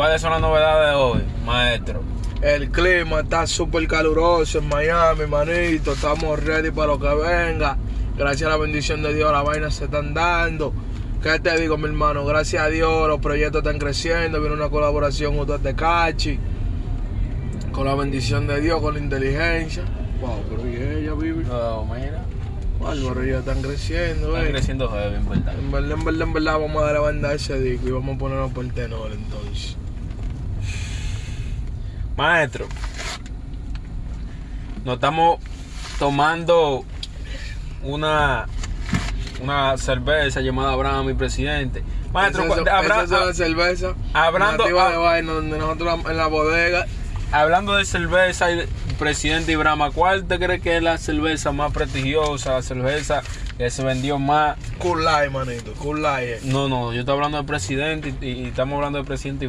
¿Cuáles son las novedades de hoy, maestro? El clima está súper caluroso en Miami, manito. Estamos ready para lo que venga. Gracias a la bendición de Dios, las vainas se están dando. ¿Qué te digo, mi hermano? Gracias a Dios, los proyectos están creciendo. Viene una colaboración con usted de Cachi. Con la bendición de Dios, con la inteligencia. Wow, pero ¿y ella vive? No, mira. Bárbaro, ya están creciendo, Están eh. creciendo heavy, en verdad. En verdad, en verdad, en verdad, vamos a dar a banda ese disco y vamos a ponernos por el tenor entonces. Maestro, nos estamos tomando una, una cerveza llamada Abraham, mi presidente. Maestro, esa es la cerveza. hablando- ah- de vaina, donde nosotros en la bodega. hablando de cerveza, y presidente Ibrahima, ¿cuál te cree que es la cerveza más prestigiosa, la cerveza que se vendió más? Cool Light, manito. Eh. No, no, yo estoy hablando de presidente y, y estamos hablando de presidente.